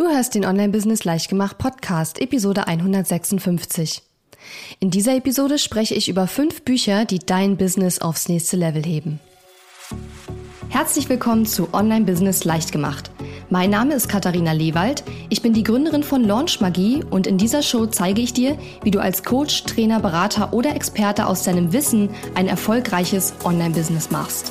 Du hörst den Online-Business Leichtgemacht Podcast, Episode 156. In dieser Episode spreche ich über fünf Bücher, die dein Business aufs nächste Level heben. Herzlich willkommen zu Online-Business Leichtgemacht. Mein Name ist Katharina Lewald, ich bin die Gründerin von Launch Magie und in dieser Show zeige ich dir, wie du als Coach, Trainer, Berater oder Experte aus deinem Wissen ein erfolgreiches Online-Business machst.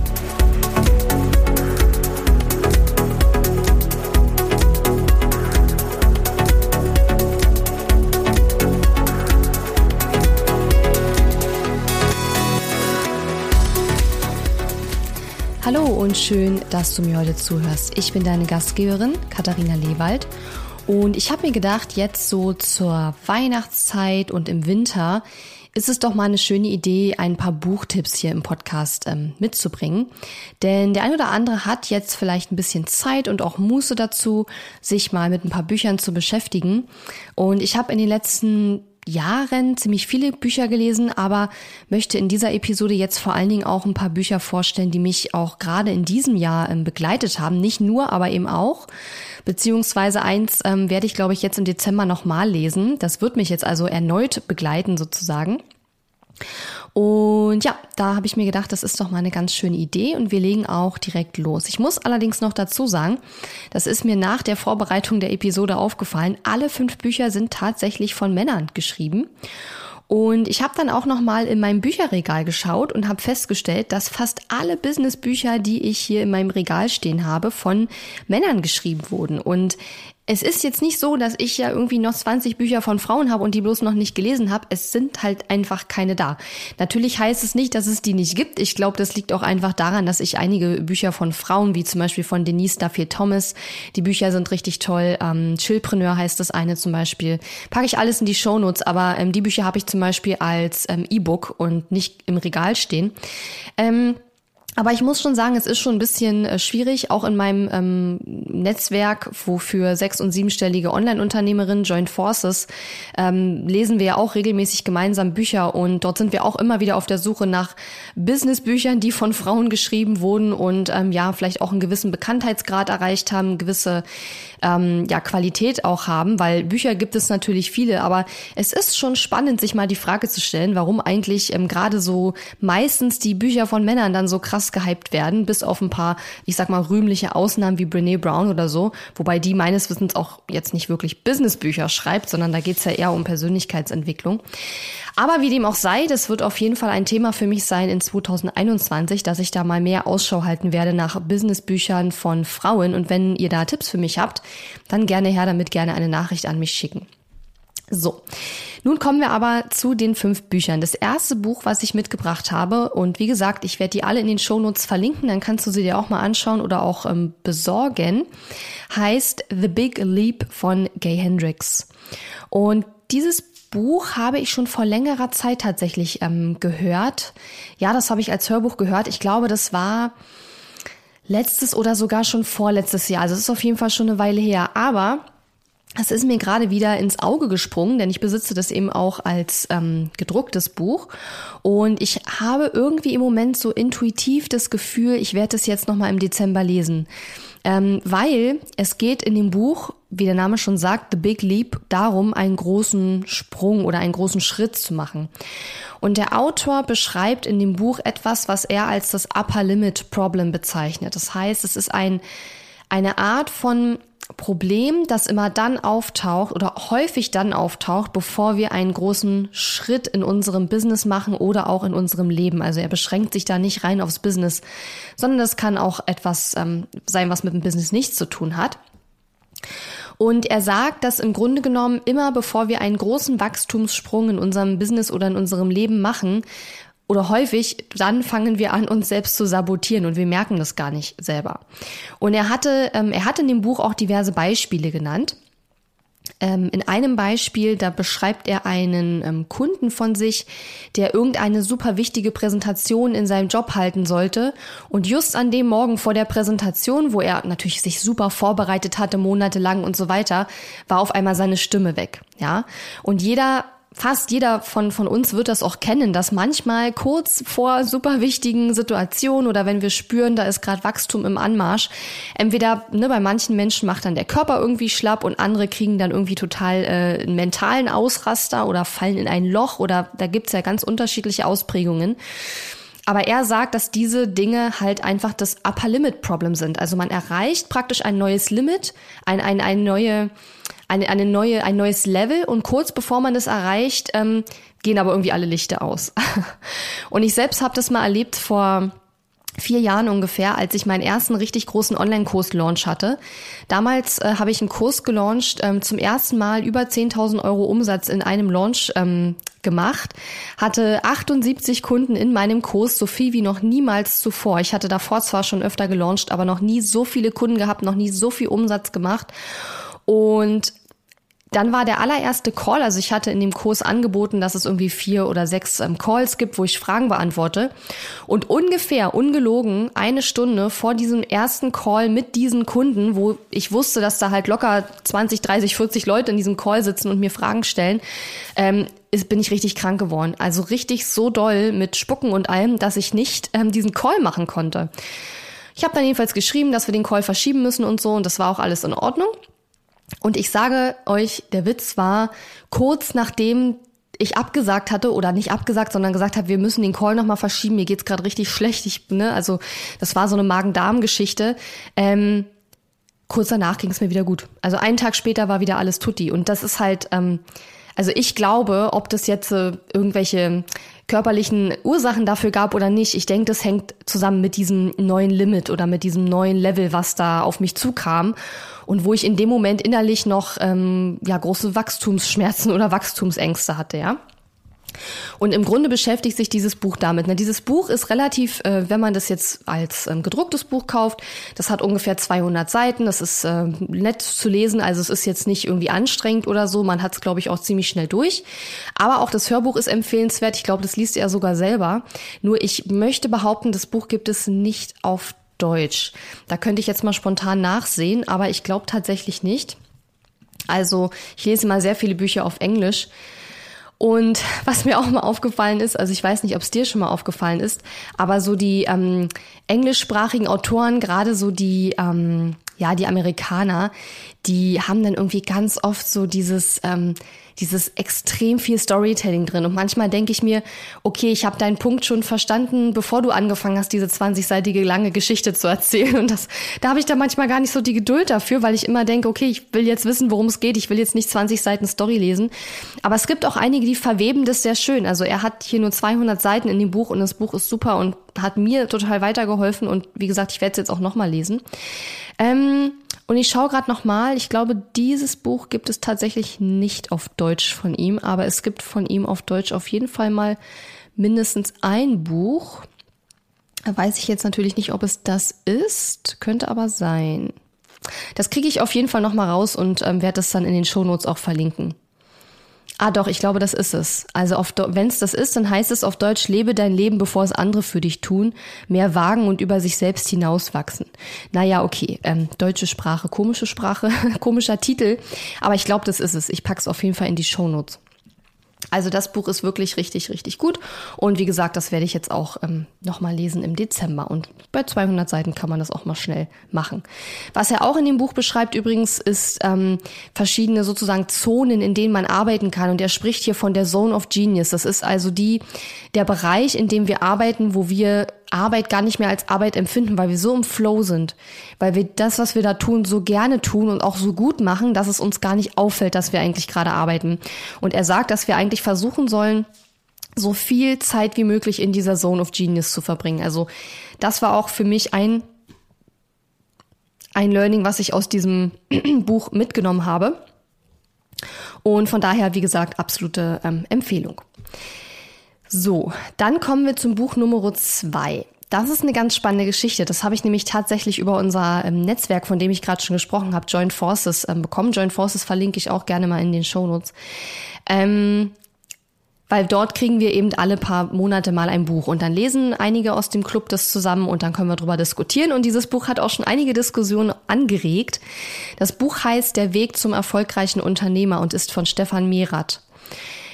Hallo und schön, dass du mir heute zuhörst. Ich bin deine Gastgeberin Katharina Lewald und ich habe mir gedacht, jetzt so zur Weihnachtszeit und im Winter ist es doch mal eine schöne Idee, ein paar Buchtipps hier im Podcast ähm, mitzubringen. Denn der ein oder andere hat jetzt vielleicht ein bisschen Zeit und auch Muße dazu, sich mal mit ein paar Büchern zu beschäftigen. Und ich habe in den letzten Jahren ziemlich viele Bücher gelesen, aber möchte in dieser Episode jetzt vor allen Dingen auch ein paar Bücher vorstellen, die mich auch gerade in diesem Jahr ähm, begleitet haben. Nicht nur, aber eben auch. Beziehungsweise eins ähm, werde ich, glaube ich, jetzt im Dezember nochmal lesen. Das wird mich jetzt also erneut begleiten sozusagen. Und ja, da habe ich mir gedacht, das ist doch mal eine ganz schöne Idee und wir legen auch direkt los. Ich muss allerdings noch dazu sagen, das ist mir nach der Vorbereitung der Episode aufgefallen, alle fünf Bücher sind tatsächlich von Männern geschrieben. Und ich habe dann auch noch mal in meinem Bücherregal geschaut und habe festgestellt, dass fast alle Businessbücher, die ich hier in meinem Regal stehen habe, von Männern geschrieben wurden. Und es ist jetzt nicht so, dass ich ja irgendwie noch 20 Bücher von Frauen habe und die bloß noch nicht gelesen habe. Es sind halt einfach keine da. Natürlich heißt es nicht, dass es die nicht gibt. Ich glaube, das liegt auch einfach daran, dass ich einige Bücher von Frauen, wie zum Beispiel von Denise Duffield Thomas, die Bücher sind richtig toll. Ähm, Chillpreneur heißt das eine zum Beispiel. Packe ich alles in die Shownotes, aber ähm, die Bücher habe ich zum Beispiel als ähm, E-Book und nicht im Regal stehen. Ähm, aber ich muss schon sagen, es ist schon ein bisschen äh, schwierig, auch in meinem ähm, Netzwerk, wofür sechs- und siebenstellige Online-Unternehmerinnen Joint Forces ähm, lesen wir ja auch regelmäßig gemeinsam Bücher. Und dort sind wir auch immer wieder auf der Suche nach Business-Büchern, die von Frauen geschrieben wurden und ähm, ja, vielleicht auch einen gewissen Bekanntheitsgrad erreicht haben, gewisse ähm, ja, Qualität auch haben, weil Bücher gibt es natürlich viele, aber es ist schon spannend, sich mal die Frage zu stellen, warum eigentlich ähm, gerade so meistens die Bücher von Männern dann so krass gehypt werden, bis auf ein paar, ich sag mal, rühmliche Ausnahmen wie Brene Brown oder so, wobei die meines Wissens auch jetzt nicht wirklich Businessbücher schreibt, sondern da geht's ja eher um Persönlichkeitsentwicklung. Aber wie dem auch sei, das wird auf jeden Fall ein Thema für mich sein in 2021, dass ich da mal mehr Ausschau halten werde nach Businessbüchern von Frauen. Und wenn ihr da Tipps für mich habt, dann gerne her damit, gerne eine Nachricht an mich schicken. So, nun kommen wir aber zu den fünf Büchern. Das erste Buch, was ich mitgebracht habe, und wie gesagt, ich werde die alle in den Shownotes verlinken, dann kannst du sie dir auch mal anschauen oder auch ähm, besorgen, heißt The Big Leap von Gay Hendricks. Und dieses Buch habe ich schon vor längerer Zeit tatsächlich ähm, gehört. Ja, das habe ich als Hörbuch gehört. Ich glaube, das war letztes oder sogar schon vorletztes Jahr. Also es ist auf jeden Fall schon eine Weile her. Aber es ist mir gerade wieder ins Auge gesprungen, denn ich besitze das eben auch als ähm, gedrucktes Buch. Und ich habe irgendwie im Moment so intuitiv das Gefühl, ich werde es jetzt nochmal im Dezember lesen. Ähm, weil es geht in dem Buch, wie der Name schon sagt, The Big Leap, darum, einen großen Sprung oder einen großen Schritt zu machen. Und der Autor beschreibt in dem Buch etwas, was er als das Upper Limit Problem bezeichnet. Das heißt, es ist ein, eine Art von Problem, das immer dann auftaucht oder häufig dann auftaucht, bevor wir einen großen Schritt in unserem Business machen oder auch in unserem Leben. Also er beschränkt sich da nicht rein aufs Business, sondern das kann auch etwas ähm, sein, was mit dem Business nichts zu tun hat. Und er sagt, dass im Grunde genommen immer bevor wir einen großen Wachstumssprung in unserem Business oder in unserem Leben machen, oder häufig, dann fangen wir an, uns selbst zu sabotieren und wir merken das gar nicht selber. Und er hatte, ähm, er hat in dem Buch auch diverse Beispiele genannt. Ähm, in einem Beispiel, da beschreibt er einen ähm, Kunden von sich, der irgendeine super wichtige Präsentation in seinem Job halten sollte. Und just an dem Morgen vor der Präsentation, wo er natürlich sich super vorbereitet hatte, monatelang und so weiter, war auf einmal seine Stimme weg. Ja. Und jeder fast jeder von, von uns wird das auch kennen, dass manchmal kurz vor super wichtigen Situationen oder wenn wir spüren, da ist gerade Wachstum im Anmarsch, entweder ne, bei manchen Menschen macht dann der Körper irgendwie schlapp und andere kriegen dann irgendwie total äh, einen mentalen Ausraster oder fallen in ein Loch oder da gibt's ja ganz unterschiedliche Ausprägungen. Aber er sagt, dass diese Dinge halt einfach das Upper Limit Problem sind. Also man erreicht praktisch ein neues Limit, ein, ein, ein neue, eine, eine neue, ein neues Level und kurz bevor man das erreicht, ähm, gehen aber irgendwie alle Lichter aus. und ich selbst habe das mal erlebt vor vier Jahren ungefähr, als ich meinen ersten richtig großen Online-Kurs-Launch hatte. Damals äh, habe ich einen Kurs gelauncht, ähm, zum ersten Mal über 10.000 Euro Umsatz in einem Launch ähm, gemacht, hatte 78 Kunden in meinem Kurs, so viel wie noch niemals zuvor. Ich hatte davor zwar schon öfter gelauncht, aber noch nie so viele Kunden gehabt, noch nie so viel Umsatz gemacht. Und dann war der allererste Call, also ich hatte in dem Kurs angeboten, dass es irgendwie vier oder sechs ähm, Calls gibt, wo ich Fragen beantworte. Und ungefähr, ungelogen, eine Stunde vor diesem ersten Call mit diesen Kunden, wo ich wusste, dass da halt locker 20, 30, 40 Leute in diesem Call sitzen und mir Fragen stellen, ähm, ist, bin ich richtig krank geworden. Also richtig so doll mit Spucken und allem, dass ich nicht ähm, diesen Call machen konnte. Ich habe dann jedenfalls geschrieben, dass wir den Call verschieben müssen und so und das war auch alles in Ordnung. Und ich sage euch, der Witz war, kurz nachdem ich abgesagt hatte oder nicht abgesagt, sondern gesagt habe, wir müssen den Call nochmal verschieben, mir geht's gerade richtig schlecht. Ich, ne, also das war so eine Magen-Darm-Geschichte. Ähm, kurz danach ging es mir wieder gut. Also einen Tag später war wieder alles tutti. Und das ist halt, ähm, also ich glaube, ob das jetzt äh, irgendwelche körperlichen Ursachen dafür gab oder nicht, ich denke, das hängt zusammen mit diesem neuen Limit oder mit diesem neuen Level, was da auf mich zukam und wo ich in dem Moment innerlich noch ähm, ja große Wachstumsschmerzen oder Wachstumsängste hatte, ja. Und im Grunde beschäftigt sich dieses Buch damit. Ne? Dieses Buch ist relativ, äh, wenn man das jetzt als ähm, gedrucktes Buch kauft, das hat ungefähr 200 Seiten. Das ist äh, nett zu lesen, also es ist jetzt nicht irgendwie anstrengend oder so. Man hat es, glaube ich, auch ziemlich schnell durch. Aber auch das Hörbuch ist empfehlenswert. Ich glaube, das liest er sogar selber. Nur ich möchte behaupten, das Buch gibt es nicht auf Deutsch. Da könnte ich jetzt mal spontan nachsehen, aber ich glaube tatsächlich nicht. Also ich lese mal sehr viele Bücher auf Englisch. Und was mir auch mal aufgefallen ist, also ich weiß nicht, ob es dir schon mal aufgefallen ist, aber so die ähm, englischsprachigen Autoren, gerade so die, ähm, ja, die Amerikaner, die haben dann irgendwie ganz oft so dieses, ähm, dieses extrem viel Storytelling drin. Und manchmal denke ich mir, okay, ich habe deinen Punkt schon verstanden, bevor du angefangen hast, diese 20-seitige lange Geschichte zu erzählen. Und das, da habe ich da manchmal gar nicht so die Geduld dafür, weil ich immer denke, okay, ich will jetzt wissen, worum es geht. Ich will jetzt nicht 20 Seiten Story lesen. Aber es gibt auch einige, die verweben das sehr schön. Also er hat hier nur 200 Seiten in dem Buch und das Buch ist super und hat mir total weitergeholfen. Und wie gesagt, ich werde es jetzt auch nochmal lesen. Ähm, und ich schaue gerade noch mal. Ich glaube, dieses Buch gibt es tatsächlich nicht auf Deutsch von ihm, aber es gibt von ihm auf Deutsch auf jeden Fall mal mindestens ein Buch. Da weiß ich jetzt natürlich nicht, ob es das ist, könnte aber sein. Das kriege ich auf jeden Fall noch mal raus und ähm, werde das dann in den Shownotes auch verlinken. Ah, doch, ich glaube, das ist es. Also wenn es das ist, dann heißt es auf Deutsch, lebe dein Leben, bevor es andere für dich tun, mehr wagen und über sich selbst hinauswachsen. Naja, okay, ähm, deutsche Sprache, komische Sprache, komischer Titel, aber ich glaube, das ist es. Ich pack's auf jeden Fall in die Shownotes. Also das Buch ist wirklich richtig, richtig gut. Und wie gesagt, das werde ich jetzt auch ähm, nochmal lesen im Dezember. Und bei 200 Seiten kann man das auch mal schnell machen. Was er auch in dem Buch beschreibt übrigens, ist ähm, verschiedene sozusagen Zonen, in denen man arbeiten kann. Und er spricht hier von der Zone of Genius. Das ist also die, der Bereich, in dem wir arbeiten, wo wir Arbeit gar nicht mehr als Arbeit empfinden, weil wir so im Flow sind, weil wir das, was wir da tun, so gerne tun und auch so gut machen, dass es uns gar nicht auffällt, dass wir eigentlich gerade arbeiten. Und er sagt, dass wir eigentlich versuchen sollen, so viel Zeit wie möglich in dieser Zone of Genius zu verbringen. Also das war auch für mich ein ein Learning, was ich aus diesem Buch mitgenommen habe. Und von daher, wie gesagt, absolute ähm, Empfehlung. So, dann kommen wir zum Buch Nummer zwei. Das ist eine ganz spannende Geschichte. Das habe ich nämlich tatsächlich über unser ähm, Netzwerk, von dem ich gerade schon gesprochen habe, Joint Forces, ähm, bekommen. Joint Forces verlinke ich auch gerne mal in den Show Notes. Ähm, weil dort kriegen wir eben alle paar Monate mal ein Buch und dann lesen einige aus dem Club das zusammen und dann können wir drüber diskutieren und dieses Buch hat auch schon einige Diskussionen angeregt. Das Buch heißt Der Weg zum erfolgreichen Unternehmer und ist von Stefan Merath.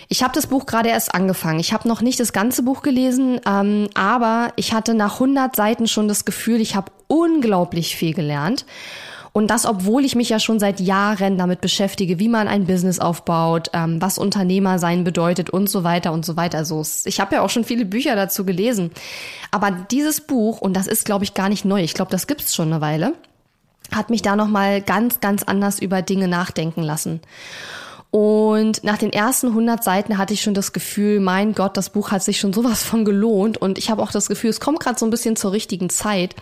Ich habe das Buch gerade erst angefangen. Ich habe noch nicht das ganze Buch gelesen, ähm, aber ich hatte nach 100 Seiten schon das Gefühl, ich habe unglaublich viel gelernt. Und das, obwohl ich mich ja schon seit Jahren damit beschäftige, wie man ein Business aufbaut, ähm, was Unternehmer sein bedeutet und so weiter und so weiter. Also ich habe ja auch schon viele Bücher dazu gelesen. Aber dieses Buch, und das ist, glaube ich, gar nicht neu, ich glaube, das gibt's schon eine Weile, hat mich da nochmal ganz, ganz anders über Dinge nachdenken lassen. Und nach den ersten 100 Seiten hatte ich schon das Gefühl, mein Gott, das Buch hat sich schon sowas von gelohnt. Und ich habe auch das Gefühl, es kommt gerade so ein bisschen zur richtigen Zeit.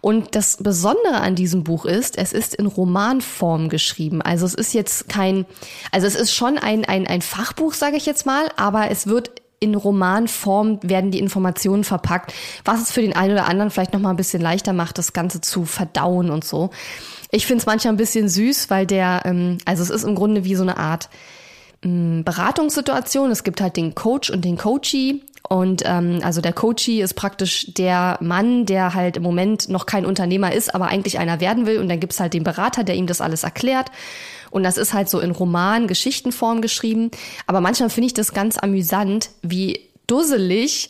Und das Besondere an diesem Buch ist, es ist in Romanform geschrieben. Also es ist jetzt kein, also es ist schon ein, ein, ein Fachbuch, sage ich jetzt mal, aber es wird in Romanform werden die Informationen verpackt, was es für den einen oder anderen vielleicht noch mal ein bisschen leichter macht, das Ganze zu verdauen und so. Ich finde es manchmal ein bisschen süß, weil der, ähm, also es ist im Grunde wie so eine Art ähm, Beratungssituation. Es gibt halt den Coach und den Coachee. Und ähm, also der Coachee ist praktisch der Mann, der halt im Moment noch kein Unternehmer ist, aber eigentlich einer werden will. Und dann gibt's halt den Berater, der ihm das alles erklärt. Und das ist halt so in Roman, Geschichtenform geschrieben. Aber manchmal finde ich das ganz amüsant, wie dusselig,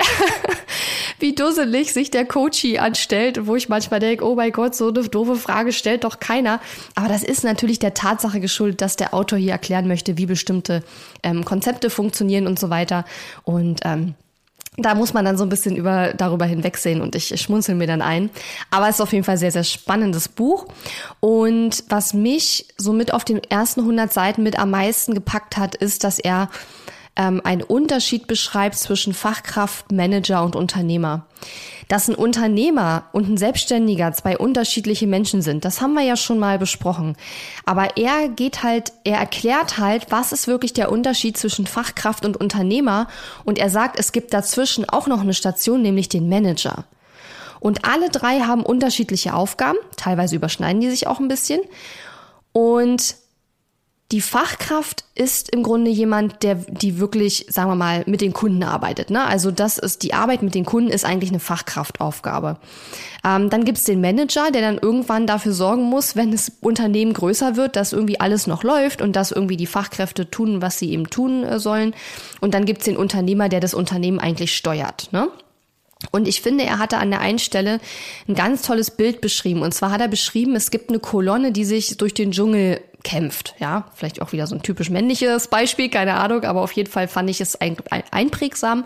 wie dusselig sich der Coachie anstellt, wo ich manchmal denke, oh mein Gott, so eine doofe Frage stellt doch keiner. Aber das ist natürlich der Tatsache geschuldet, dass der Autor hier erklären möchte, wie bestimmte ähm, Konzepte funktionieren und so weiter. Und ähm, da muss man dann so ein bisschen über, darüber hinwegsehen und ich, ich schmunzel mir dann ein. Aber es ist auf jeden Fall sehr, sehr spannendes Buch. Und was mich so mit auf den ersten 100 Seiten mit am meisten gepackt hat, ist, dass er ähm, einen Unterschied beschreibt zwischen Fachkraft, Manager und Unternehmer. Dass ein Unternehmer und ein Selbstständiger zwei unterschiedliche Menschen sind, das haben wir ja schon mal besprochen. Aber er geht halt, er erklärt halt, was ist wirklich der Unterschied zwischen Fachkraft und Unternehmer und er sagt, es gibt dazwischen auch noch eine Station, nämlich den Manager. Und alle drei haben unterschiedliche Aufgaben, teilweise überschneiden die sich auch ein bisschen. Und die Fachkraft ist im Grunde jemand, der die wirklich, sagen wir mal, mit den Kunden arbeitet. Ne? Also das ist die Arbeit mit den Kunden ist eigentlich eine Fachkraftaufgabe. Ähm, dann gibt's den Manager, der dann irgendwann dafür sorgen muss, wenn das Unternehmen größer wird, dass irgendwie alles noch läuft und dass irgendwie die Fachkräfte tun, was sie eben tun äh, sollen. Und dann gibt's den Unternehmer, der das Unternehmen eigentlich steuert. Ne? Und ich finde, er hatte an der einen Stelle ein ganz tolles Bild beschrieben. Und zwar hat er beschrieben, es gibt eine Kolonne, die sich durch den Dschungel kämpft. Ja, vielleicht auch wieder so ein typisch männliches Beispiel, keine Ahnung, aber auf jeden Fall fand ich es ein, ein, einprägsam.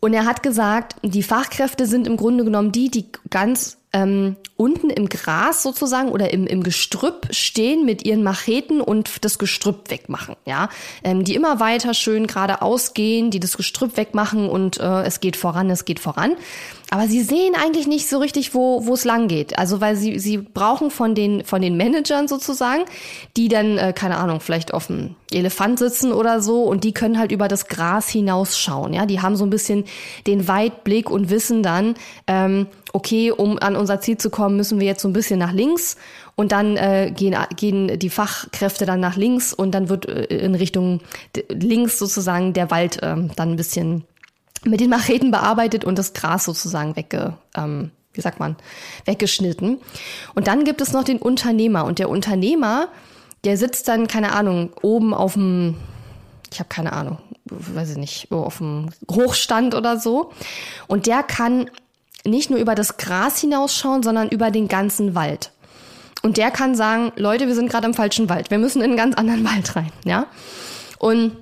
Und er hat gesagt, die Fachkräfte sind im Grunde genommen die, die ganz ähm, unten im Gras sozusagen oder im, im Gestrüpp stehen mit ihren Macheten und das Gestrüpp wegmachen, ja, ähm, die immer weiter schön geradeaus gehen, die das Gestrüpp wegmachen und äh, es geht voran, es geht voran. Aber sie sehen eigentlich nicht so richtig, wo wo es lang geht. Also weil sie sie brauchen von den von den Managern sozusagen, die dann äh, keine Ahnung vielleicht auf dem Elefant sitzen oder so und die können halt über das Gras hinausschauen. Ja, die haben so ein bisschen den Weitblick und wissen dann, ähm, okay, um an unser Ziel zu kommen, müssen wir jetzt so ein bisschen nach links und dann äh, gehen, gehen die Fachkräfte dann nach links und dann wird äh, in Richtung links sozusagen der Wald äh, dann ein bisschen mit den Macheten bearbeitet und das Gras sozusagen wegge, ähm, wie sagt man, weggeschnitten. Und dann gibt es noch den Unternehmer und der Unternehmer, der sitzt dann, keine Ahnung, oben auf dem, ich habe keine Ahnung, weiß ich nicht, auf dem Hochstand oder so. Und der kann nicht nur über das Gras hinausschauen, sondern über den ganzen Wald. Und der kann sagen, Leute, wir sind gerade im falschen Wald. Wir müssen in einen ganz anderen Wald rein, ja? Und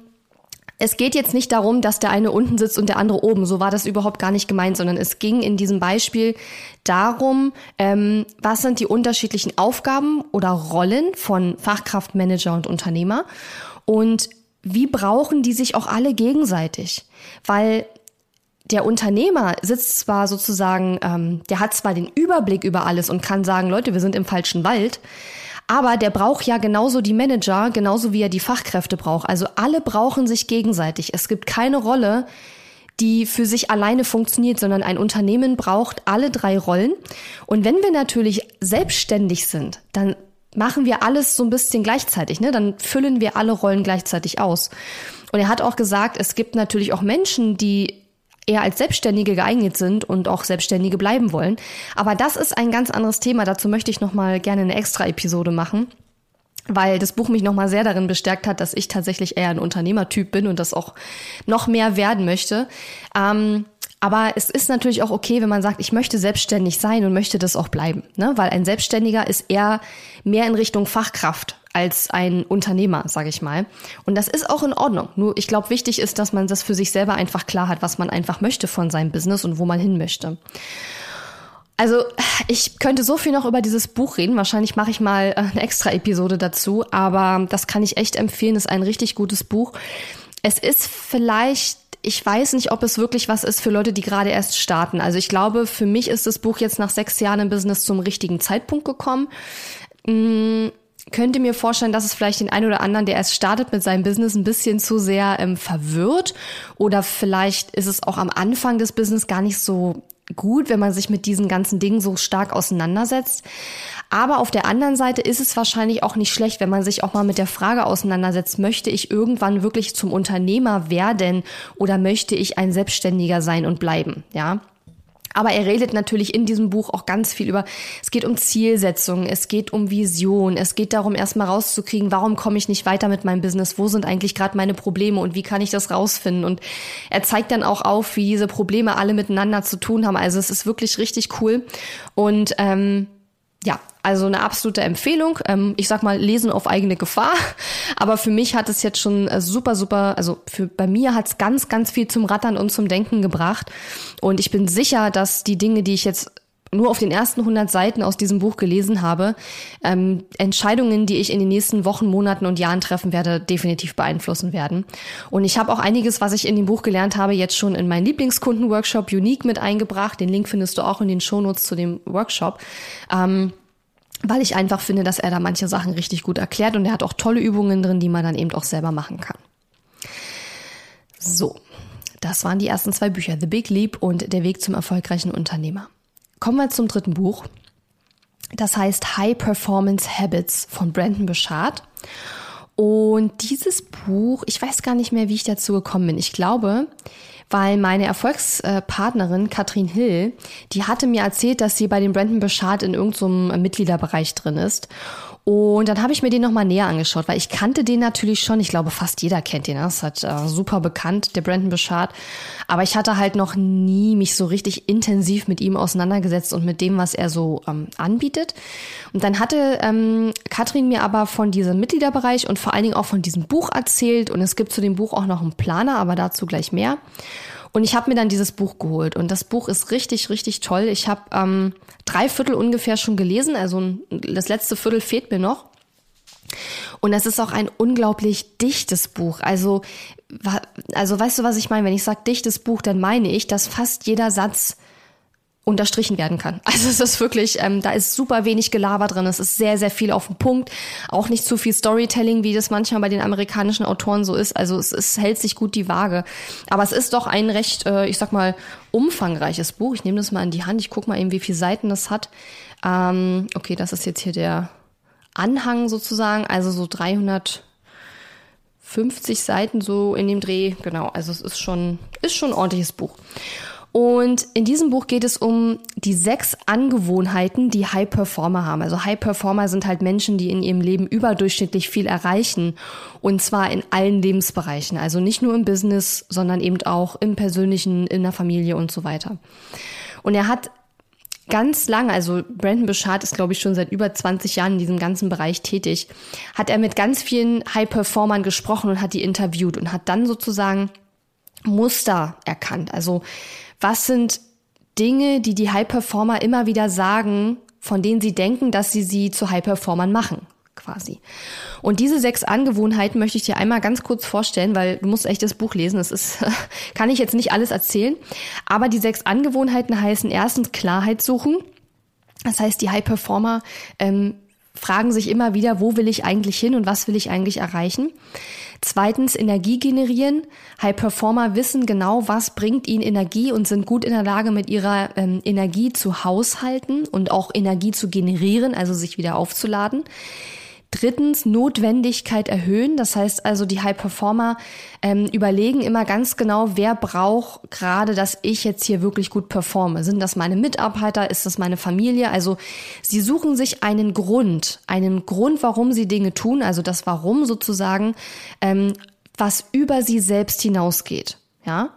es geht jetzt nicht darum, dass der eine unten sitzt und der andere oben. So war das überhaupt gar nicht gemeint, sondern es ging in diesem Beispiel darum, ähm, was sind die unterschiedlichen Aufgaben oder Rollen von Fachkraft, Manager und Unternehmer und wie brauchen die sich auch alle gegenseitig? Weil der Unternehmer sitzt zwar sozusagen, ähm, der hat zwar den Überblick über alles und kann sagen, Leute, wir sind im falschen Wald, aber der braucht ja genauso die Manager, genauso wie er die Fachkräfte braucht. Also alle brauchen sich gegenseitig. Es gibt keine Rolle, die für sich alleine funktioniert, sondern ein Unternehmen braucht alle drei Rollen. Und wenn wir natürlich selbstständig sind, dann machen wir alles so ein bisschen gleichzeitig, ne? Dann füllen wir alle Rollen gleichzeitig aus. Und er hat auch gesagt, es gibt natürlich auch Menschen, die eher als Selbstständige geeignet sind und auch Selbstständige bleiben wollen. Aber das ist ein ganz anderes Thema. Dazu möchte ich noch mal gerne eine extra Episode machen weil das Buch mich nochmal sehr darin bestärkt hat, dass ich tatsächlich eher ein Unternehmertyp bin und das auch noch mehr werden möchte. Ähm, aber es ist natürlich auch okay, wenn man sagt, ich möchte selbstständig sein und möchte das auch bleiben, ne? weil ein Selbstständiger ist eher mehr in Richtung Fachkraft als ein Unternehmer, sage ich mal. Und das ist auch in Ordnung. Nur ich glaube, wichtig ist, dass man das für sich selber einfach klar hat, was man einfach möchte von seinem Business und wo man hin möchte. Also ich könnte so viel noch über dieses Buch reden. Wahrscheinlich mache ich mal äh, eine extra Episode dazu, aber das kann ich echt empfehlen. Ist ein richtig gutes Buch. Es ist vielleicht ich weiß nicht, ob es wirklich was ist für Leute, die gerade erst starten. Also ich glaube, für mich ist das Buch jetzt nach sechs Jahren im Business zum richtigen Zeitpunkt gekommen. Könnte mir vorstellen, dass es vielleicht den einen oder anderen, der erst startet mit seinem Business, ein bisschen zu sehr ähm, verwirrt. Oder vielleicht ist es auch am Anfang des Business gar nicht so gut, wenn man sich mit diesen ganzen Dingen so stark auseinandersetzt. Aber auf der anderen Seite ist es wahrscheinlich auch nicht schlecht, wenn man sich auch mal mit der Frage auseinandersetzt, möchte ich irgendwann wirklich zum Unternehmer werden oder möchte ich ein Selbstständiger sein und bleiben, ja? Aber er redet natürlich in diesem Buch auch ganz viel über, es geht um Zielsetzung, es geht um Vision, es geht darum, erstmal rauszukriegen, warum komme ich nicht weiter mit meinem Business, wo sind eigentlich gerade meine Probleme und wie kann ich das rausfinden. Und er zeigt dann auch auf, wie diese Probleme alle miteinander zu tun haben. Also es ist wirklich richtig cool. Und ähm, ja, also eine absolute Empfehlung. Ähm, ich sag mal, lesen auf eigene Gefahr. Aber für mich hat es jetzt schon äh, super, super, also für, bei mir hat es ganz, ganz viel zum Rattern und zum Denken gebracht. Und ich bin sicher, dass die Dinge, die ich jetzt nur auf den ersten 100 Seiten aus diesem Buch gelesen habe, ähm, Entscheidungen, die ich in den nächsten Wochen, Monaten und Jahren treffen werde, definitiv beeinflussen werden. Und ich habe auch einiges, was ich in dem Buch gelernt habe, jetzt schon in meinen Lieblingskunden-Workshop Unique mit eingebracht. Den Link findest du auch in den Shownotes zu dem Workshop. Ähm, weil ich einfach finde, dass er da manche Sachen richtig gut erklärt und er hat auch tolle Übungen drin, die man dann eben auch selber machen kann. So, das waren die ersten zwei Bücher, The Big Leap und Der Weg zum erfolgreichen Unternehmer. Kommen wir zum dritten Buch. Das heißt High Performance Habits von Brandon Bouchard. Und dieses Buch, ich weiß gar nicht mehr, wie ich dazu gekommen bin. Ich glaube, weil meine Erfolgspartnerin Katrin Hill, die hatte mir erzählt, dass sie bei den Brandon Bouchard in irgendeinem Mitgliederbereich drin ist. Und dann habe ich mir den nochmal näher angeschaut, weil ich kannte den natürlich schon. Ich glaube, fast jeder kennt den. Ne? Das ist halt äh, super bekannt, der Brandon Bouchard. Aber ich hatte halt noch nie mich so richtig intensiv mit ihm auseinandergesetzt und mit dem, was er so ähm, anbietet. Und dann hatte ähm, Katrin mir aber von diesem Mitgliederbereich und vor allen Dingen auch von diesem Buch erzählt. Und es gibt zu dem Buch auch noch einen Planer, aber dazu gleich mehr. Und ich habe mir dann dieses Buch geholt. Und das Buch ist richtig, richtig toll. Ich habe ähm, drei Viertel ungefähr schon gelesen. Also das letzte Viertel fehlt mir noch. Und es ist auch ein unglaublich dichtes Buch. Also, also weißt du, was ich meine? Wenn ich sage dichtes Buch, dann meine ich, dass fast jeder Satz unterstrichen werden kann. Also es ist wirklich, ähm, da ist super wenig Gelaber drin. Es ist sehr, sehr viel auf den Punkt. Auch nicht zu viel Storytelling, wie das manchmal bei den amerikanischen Autoren so ist. Also es, es hält sich gut die Waage. Aber es ist doch ein recht, äh, ich sag mal, umfangreiches Buch. Ich nehme das mal in die Hand. Ich guck mal eben, wie viele Seiten das hat. Ähm, okay, das ist jetzt hier der Anhang sozusagen. Also so 350 Seiten so in dem Dreh. Genau, also es ist schon, ist schon ein ordentliches Buch. Und in diesem Buch geht es um die sechs Angewohnheiten, die High Performer haben. Also High Performer sind halt Menschen, die in ihrem Leben überdurchschnittlich viel erreichen. Und zwar in allen Lebensbereichen. Also nicht nur im Business, sondern eben auch im persönlichen, in der Familie und so weiter. Und er hat ganz lange, also Brandon Bouchard ist, glaube ich, schon seit über 20 Jahren in diesem ganzen Bereich tätig, hat er mit ganz vielen High-Performern gesprochen und hat die interviewt und hat dann sozusagen Muster erkannt. Also was sind Dinge, die die High-Performer immer wieder sagen, von denen sie denken, dass sie sie zu High-Performern machen, quasi. Und diese sechs Angewohnheiten möchte ich dir einmal ganz kurz vorstellen, weil du musst echt das Buch lesen. Das ist, kann ich jetzt nicht alles erzählen. Aber die sechs Angewohnheiten heißen erstens Klarheit suchen. Das heißt, die High-Performer ähm, fragen sich immer wieder, wo will ich eigentlich hin und was will ich eigentlich erreichen. Zweitens Energie generieren. High Performer wissen genau, was bringt ihnen Energie und sind gut in der Lage, mit ihrer ähm, Energie zu haushalten und auch Energie zu generieren, also sich wieder aufzuladen. Drittens Notwendigkeit erhöhen. Das heißt also, die High Performer ähm, überlegen immer ganz genau, wer braucht gerade, dass ich jetzt hier wirklich gut performe. Sind das meine Mitarbeiter? Ist das meine Familie? Also sie suchen sich einen Grund, einen Grund, warum sie Dinge tun, also das Warum sozusagen, ähm, was über sie selbst hinausgeht. Ja.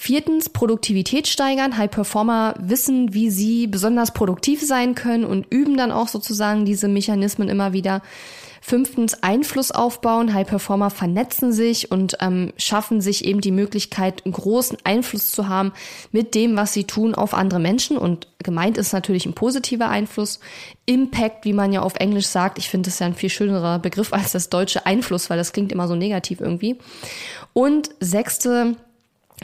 Viertens, Produktivität steigern. High Performer wissen, wie sie besonders produktiv sein können und üben dann auch sozusagen diese Mechanismen immer wieder. Fünftens, Einfluss aufbauen. High Performer vernetzen sich und ähm, schaffen sich eben die Möglichkeit, einen großen Einfluss zu haben mit dem, was sie tun auf andere Menschen. Und gemeint ist natürlich ein positiver Einfluss. Impact, wie man ja auf Englisch sagt. Ich finde das ja ein viel schönerer Begriff als das deutsche Einfluss, weil das klingt immer so negativ irgendwie. Und sechste,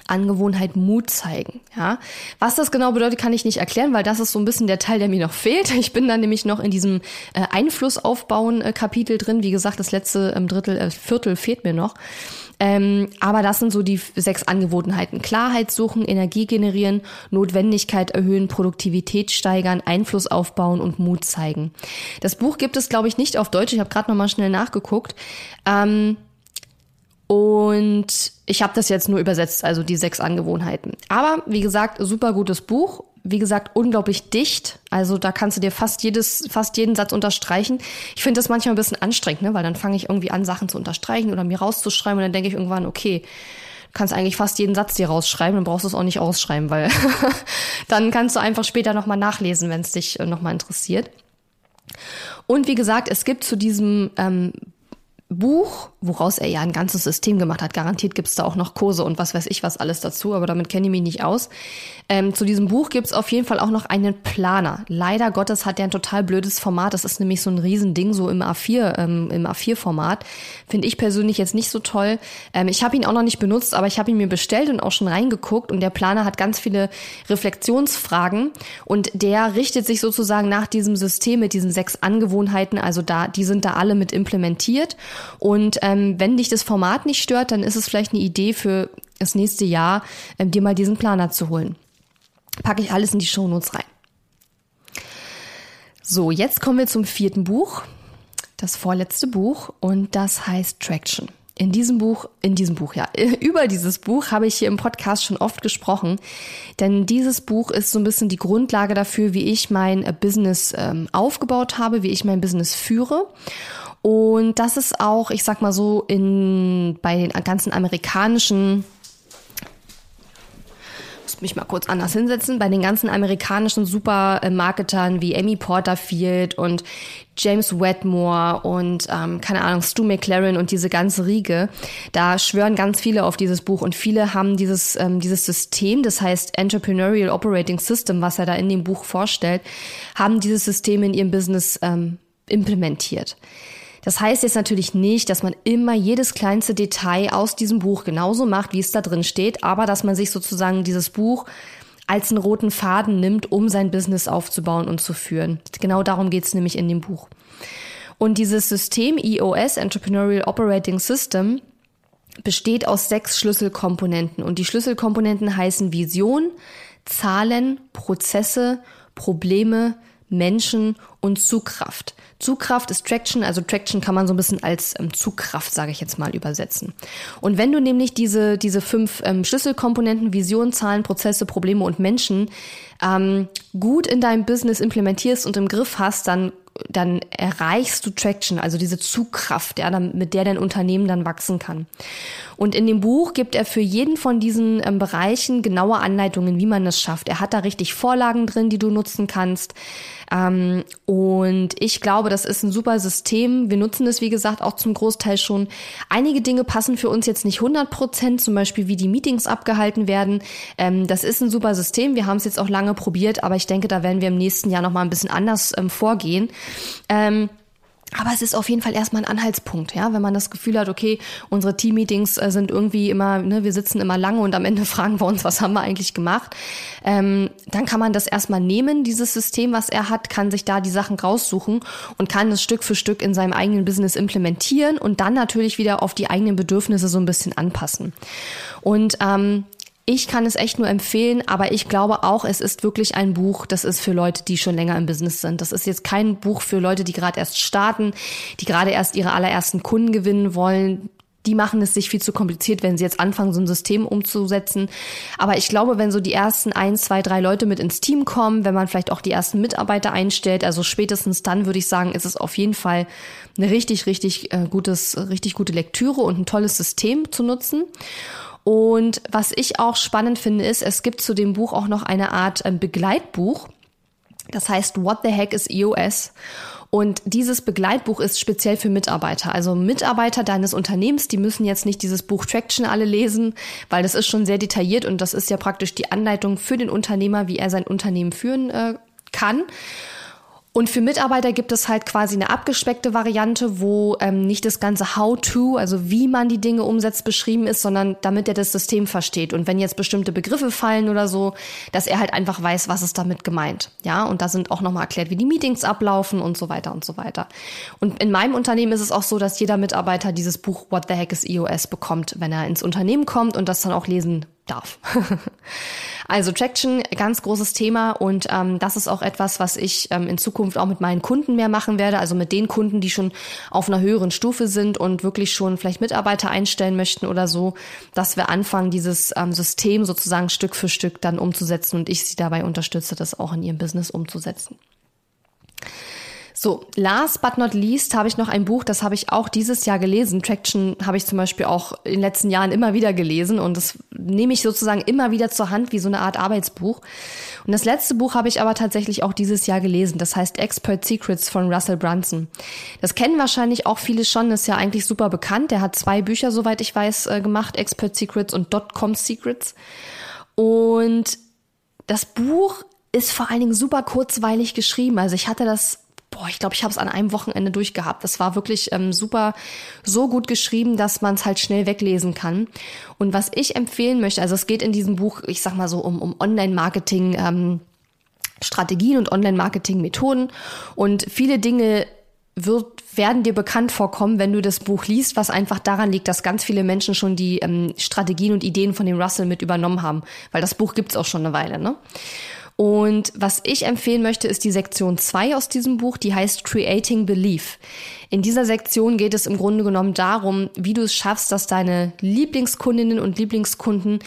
Angewohnheit Mut zeigen. Ja, was das genau bedeutet, kann ich nicht erklären, weil das ist so ein bisschen der Teil, der mir noch fehlt. Ich bin dann nämlich noch in diesem äh, Einfluss aufbauen äh, Kapitel drin. Wie gesagt, das letzte ähm, Drittel, äh, Viertel fehlt mir noch. Ähm, aber das sind so die sechs Angewohnheiten. Klarheit suchen, Energie generieren, Notwendigkeit erhöhen, Produktivität steigern, Einfluss aufbauen und Mut zeigen. Das Buch gibt es, glaube ich, nicht auf Deutsch. Ich habe gerade noch mal schnell nachgeguckt. Ähm, und ich habe das jetzt nur übersetzt, also die sechs Angewohnheiten. Aber wie gesagt, super gutes Buch. Wie gesagt, unglaublich dicht. Also da kannst du dir fast jedes, fast jeden Satz unterstreichen. Ich finde das manchmal ein bisschen anstrengend, ne? weil dann fange ich irgendwie an, Sachen zu unterstreichen oder mir rauszuschreiben und dann denke ich irgendwann, okay, du kannst eigentlich fast jeden Satz dir rausschreiben, dann brauchst du es auch nicht ausschreiben, weil dann kannst du einfach später nochmal nachlesen, wenn es dich äh, nochmal interessiert. Und wie gesagt, es gibt zu diesem ähm, Buch, woraus er ja ein ganzes System gemacht hat. Garantiert gibt's da auch noch Kurse und was weiß ich was alles dazu, aber damit kenne ich mich nicht aus. Ähm, zu diesem Buch gibt's auf jeden Fall auch noch einen Planer. Leider Gottes hat der ein total blödes Format. Das ist nämlich so ein Riesending, so im A4, ähm, im A4-Format. Finde ich persönlich jetzt nicht so toll. Ähm, ich habe ihn auch noch nicht benutzt, aber ich habe ihn mir bestellt und auch schon reingeguckt und der Planer hat ganz viele Reflexionsfragen und der richtet sich sozusagen nach diesem System mit diesen sechs Angewohnheiten. Also da, die sind da alle mit implementiert. Und ähm, wenn dich das Format nicht stört, dann ist es vielleicht eine Idee für das nächste Jahr, ähm, dir mal diesen Planer zu holen. Packe ich alles in die Shownotes rein. So, jetzt kommen wir zum vierten Buch, das vorletzte Buch, und das heißt Traction. In diesem Buch, in diesem Buch, ja, über dieses Buch habe ich hier im Podcast schon oft gesprochen, denn dieses Buch ist so ein bisschen die Grundlage dafür, wie ich mein Business ähm, aufgebaut habe, wie ich mein Business führe. Und das ist auch, ich sag mal so, in, bei den ganzen amerikanischen mich mal kurz anders hinsetzen, bei den ganzen amerikanischen Supermarketern wie Amy Porterfield und James Wetmore und ähm, keine Ahnung, Stu McLaren und diese ganze Riege, da schwören ganz viele auf dieses Buch und viele haben dieses, ähm, dieses System, das heißt Entrepreneurial Operating System, was er da in dem Buch vorstellt, haben dieses System in ihrem Business ähm, implementiert. Das heißt jetzt natürlich nicht, dass man immer jedes kleinste Detail aus diesem Buch genauso macht, wie es da drin steht, aber dass man sich sozusagen dieses Buch als einen roten Faden nimmt, um sein Business aufzubauen und zu führen. Genau darum geht es nämlich in dem Buch. Und dieses System EOS, Entrepreneurial Operating System, besteht aus sechs Schlüsselkomponenten. Und die Schlüsselkomponenten heißen Vision, Zahlen, Prozesse, Probleme, Menschen und Zugkraft. Zugkraft ist Traction, also Traction kann man so ein bisschen als ähm, Zugkraft, sage ich jetzt mal, übersetzen. Und wenn du nämlich diese, diese fünf ähm, Schlüsselkomponenten, Vision, Zahlen, Prozesse, Probleme und Menschen ähm, gut in deinem Business implementierst und im Griff hast, dann dann erreichst du Traction, also diese Zugkraft, ja, mit der dein Unternehmen dann wachsen kann. Und in dem Buch gibt er für jeden von diesen ähm, Bereichen genaue Anleitungen, wie man das schafft. Er hat da richtig Vorlagen drin, die du nutzen kannst. Ähm, und ich glaube, das ist ein super System. Wir nutzen es, wie gesagt, auch zum Großteil schon. Einige Dinge passen für uns jetzt nicht 100 Prozent, zum Beispiel wie die Meetings abgehalten werden. Ähm, das ist ein super System. Wir haben es jetzt auch lange probiert, aber ich denke, da werden wir im nächsten Jahr noch mal ein bisschen anders ähm, vorgehen. Ähm, Aber es ist auf jeden Fall erstmal ein Anhaltspunkt, ja, wenn man das Gefühl hat, okay, unsere Team-Meetings äh, sind irgendwie immer, ne, wir sitzen immer lange und am Ende fragen wir uns, was haben wir eigentlich gemacht? Ähm, dann kann man das erstmal nehmen, dieses System, was er hat, kann sich da die Sachen raussuchen und kann es Stück für Stück in seinem eigenen Business implementieren und dann natürlich wieder auf die eigenen Bedürfnisse so ein bisschen anpassen. Und ähm, ich kann es echt nur empfehlen, aber ich glaube auch, es ist wirklich ein Buch, das ist für Leute, die schon länger im Business sind. Das ist jetzt kein Buch für Leute, die gerade erst starten, die gerade erst ihre allerersten Kunden gewinnen wollen. Die machen es sich viel zu kompliziert, wenn sie jetzt anfangen, so ein System umzusetzen. Aber ich glaube, wenn so die ersten ein, zwei, drei Leute mit ins Team kommen, wenn man vielleicht auch die ersten Mitarbeiter einstellt, also spätestens dann würde ich sagen, ist es auf jeden Fall eine richtig, richtig äh, gutes, richtig gute Lektüre und ein tolles System zu nutzen. Und was ich auch spannend finde, ist, es gibt zu dem Buch auch noch eine Art ähm, Begleitbuch. Das heißt What the Heck is EOS? Und dieses Begleitbuch ist speziell für Mitarbeiter. Also Mitarbeiter deines Unternehmens, die müssen jetzt nicht dieses Buch Traction alle lesen, weil das ist schon sehr detailliert und das ist ja praktisch die Anleitung für den Unternehmer, wie er sein Unternehmen führen äh, kann. Und für Mitarbeiter gibt es halt quasi eine abgespeckte Variante, wo ähm, nicht das ganze How-to, also wie man die Dinge umsetzt, beschrieben ist, sondern damit er das System versteht. Und wenn jetzt bestimmte Begriffe fallen oder so, dass er halt einfach weiß, was ist damit gemeint. Ja, und da sind auch nochmal erklärt, wie die Meetings ablaufen und so weiter und so weiter. Und in meinem Unternehmen ist es auch so, dass jeder Mitarbeiter dieses Buch What the Heck is EOS bekommt, wenn er ins Unternehmen kommt und das dann auch lesen darf. also Traction, ganz großes Thema und ähm, das ist auch etwas, was ich ähm, in Zukunft auch mit meinen Kunden mehr machen werde, also mit den Kunden, die schon auf einer höheren Stufe sind und wirklich schon vielleicht Mitarbeiter einstellen möchten oder so, dass wir anfangen, dieses ähm, System sozusagen Stück für Stück dann umzusetzen und ich sie dabei unterstütze, das auch in ihrem Business umzusetzen. So, last but not least habe ich noch ein Buch, das habe ich auch dieses Jahr gelesen. Traction habe ich zum Beispiel auch in den letzten Jahren immer wieder gelesen und das nehme ich sozusagen immer wieder zur Hand wie so eine Art Arbeitsbuch. Und das letzte Buch habe ich aber tatsächlich auch dieses Jahr gelesen. Das heißt Expert Secrets von Russell Brunson. Das kennen wahrscheinlich auch viele schon, ist ja eigentlich super bekannt. Der hat zwei Bücher, soweit ich weiß, äh, gemacht, Expert Secrets und Dotcom Secrets. Und das Buch ist vor allen Dingen super kurzweilig geschrieben. Also ich hatte das boah, ich glaube, ich habe es an einem Wochenende durchgehabt. Das war wirklich ähm, super, so gut geschrieben, dass man es halt schnell weglesen kann. Und was ich empfehlen möchte, also es geht in diesem Buch, ich sag mal so, um, um Online-Marketing. Ähm, Strategien und Online-Marketing-Methoden und viele Dinge wird, werden dir bekannt vorkommen, wenn du das Buch liest, was einfach daran liegt, dass ganz viele Menschen schon die ähm, Strategien und Ideen von dem Russell mit übernommen haben, weil das Buch gibt's auch schon eine Weile. Ne? Und was ich empfehlen möchte, ist die Sektion 2 aus diesem Buch, die heißt Creating Belief. In dieser Sektion geht es im Grunde genommen darum, wie du es schaffst, dass deine Lieblingskundinnen und Lieblingskunden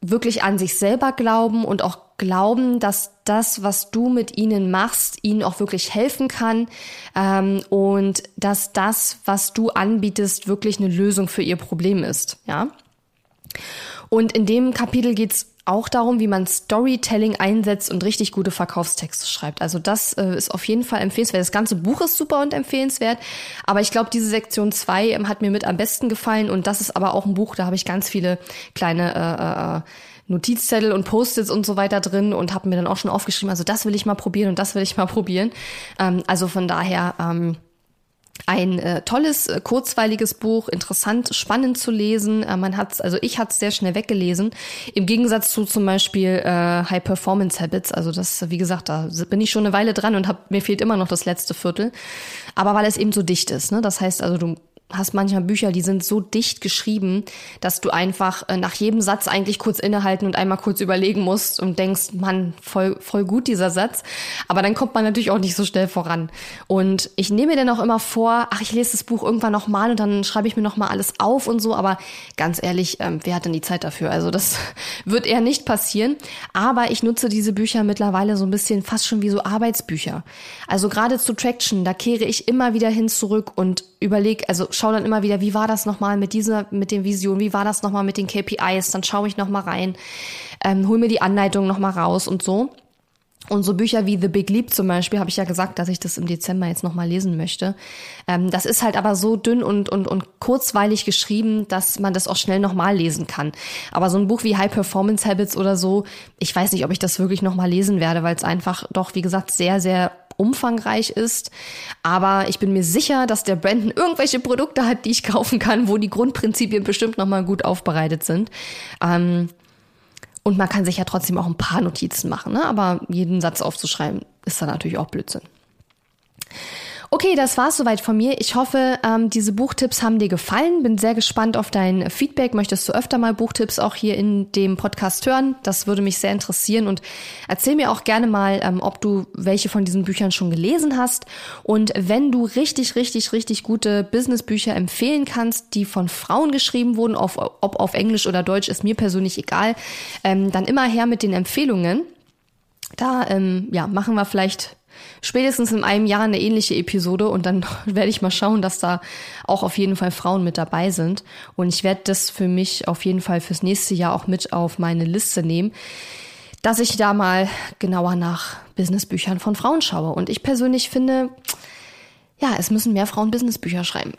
wirklich an sich selber glauben und auch glauben, dass das, was du mit ihnen machst, ihnen auch wirklich helfen kann ähm, und dass das, was du anbietest, wirklich eine Lösung für ihr Problem ist. Ja. Und in dem Kapitel geht's auch darum, wie man Storytelling einsetzt und richtig gute Verkaufstexte schreibt. Also das äh, ist auf jeden Fall empfehlenswert. Das ganze Buch ist super und empfehlenswert, aber ich glaube, diese Sektion 2 ähm, hat mir mit am besten gefallen und das ist aber auch ein Buch, da habe ich ganz viele kleine äh, äh, Notizzettel und Post-its und so weiter drin und habe mir dann auch schon aufgeschrieben, also das will ich mal probieren und das will ich mal probieren. Ähm, also von daher ähm, ein äh, tolles, äh, kurzweiliges Buch, interessant, spannend zu lesen. Äh, man hat's, also ich hat's sehr schnell weggelesen. Im Gegensatz zu zum Beispiel äh, High Performance Habits. Also das, wie gesagt, da bin ich schon eine Weile dran und hab, mir fehlt immer noch das letzte Viertel. Aber weil es eben so dicht ist. Ne? Das heißt also, du hast manchmal Bücher, die sind so dicht geschrieben, dass du einfach äh, nach jedem Satz eigentlich kurz innehalten und einmal kurz überlegen musst und denkst, Mann, voll, voll gut dieser Satz. Aber dann kommt man natürlich auch nicht so schnell voran. Und ich nehme mir dann auch immer vor, ach, ich lese das Buch irgendwann nochmal und dann schreibe ich mir nochmal alles auf und so. Aber ganz ehrlich, ähm, wer hat denn die Zeit dafür? Also das wird eher nicht passieren. Aber ich nutze diese Bücher mittlerweile so ein bisschen fast schon wie so Arbeitsbücher. Also gerade zu Traction, da kehre ich immer wieder hin zurück und überlege, also schaue dann immer wieder, wie war das nochmal mit dieser, mit den Visionen, wie war das nochmal mit den KPIs, dann schaue ich nochmal rein, ähm, hol mir die Anleitung nochmal raus und so. Und so Bücher wie The Big Leap zum Beispiel, habe ich ja gesagt, dass ich das im Dezember jetzt nochmal lesen möchte. Ähm, das ist halt aber so dünn und, und, und kurzweilig geschrieben, dass man das auch schnell nochmal lesen kann. Aber so ein Buch wie High Performance Habits oder so, ich weiß nicht, ob ich das wirklich nochmal lesen werde, weil es einfach doch, wie gesagt, sehr, sehr umfangreich ist. Aber ich bin mir sicher, dass der Brandon irgendwelche Produkte hat, die ich kaufen kann, wo die Grundprinzipien bestimmt nochmal gut aufbereitet sind. Ähm, und man kann sich ja trotzdem auch ein paar Notizen machen, ne? aber jeden Satz aufzuschreiben ist dann natürlich auch Blödsinn. Okay, das war's soweit von mir. Ich hoffe, ähm, diese Buchtipps haben dir gefallen. Bin sehr gespannt auf dein Feedback. Möchtest du öfter mal Buchtipps auch hier in dem Podcast hören? Das würde mich sehr interessieren und erzähl mir auch gerne mal, ähm, ob du welche von diesen Büchern schon gelesen hast. Und wenn du richtig, richtig, richtig gute Businessbücher empfehlen kannst, die von Frauen geschrieben wurden, auf, ob auf Englisch oder Deutsch, ist mir persönlich egal, ähm, dann immer her mit den Empfehlungen. Da ähm, ja, machen wir vielleicht spätestens in einem Jahr eine ähnliche Episode und dann werde ich mal schauen, dass da auch auf jeden Fall Frauen mit dabei sind. Und ich werde das für mich auf jeden Fall fürs nächste Jahr auch mit auf meine Liste nehmen, dass ich da mal genauer nach Businessbüchern von Frauen schaue. Und ich persönlich finde, ja, es müssen mehr Frauen Businessbücher schreiben.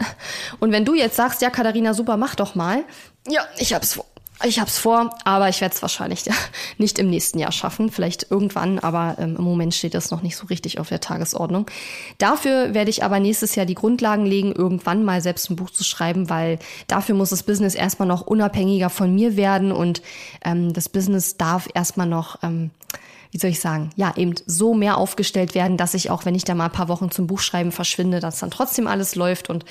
und wenn du jetzt sagst, ja, Katharina, super, mach doch mal. Ja, ich hab's vor. Ich habe es vor, aber ich werde es wahrscheinlich nicht im nächsten Jahr schaffen. Vielleicht irgendwann, aber ähm, im Moment steht das noch nicht so richtig auf der Tagesordnung. Dafür werde ich aber nächstes Jahr die Grundlagen legen, irgendwann mal selbst ein Buch zu schreiben, weil dafür muss das Business erstmal noch unabhängiger von mir werden und ähm, das Business darf erstmal noch ähm, wie soll ich sagen, ja, eben so mehr aufgestellt werden, dass ich auch, wenn ich da mal ein paar Wochen zum Buchschreiben verschwinde, dass dann trotzdem alles läuft. Und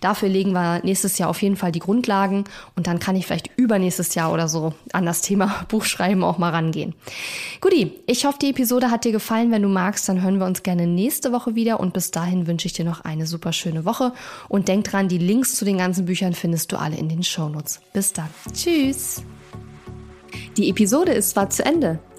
dafür legen wir nächstes Jahr auf jeden Fall die Grundlagen und dann kann ich vielleicht übernächstes Jahr oder so an das Thema Buchschreiben auch mal rangehen. Guti, ich hoffe, die Episode hat dir gefallen. Wenn du magst, dann hören wir uns gerne nächste Woche wieder und bis dahin wünsche ich dir noch eine super schöne Woche und denk dran, die Links zu den ganzen Büchern findest du alle in den Shownotes. Bis dann. Tschüss. Die Episode ist zwar zu Ende,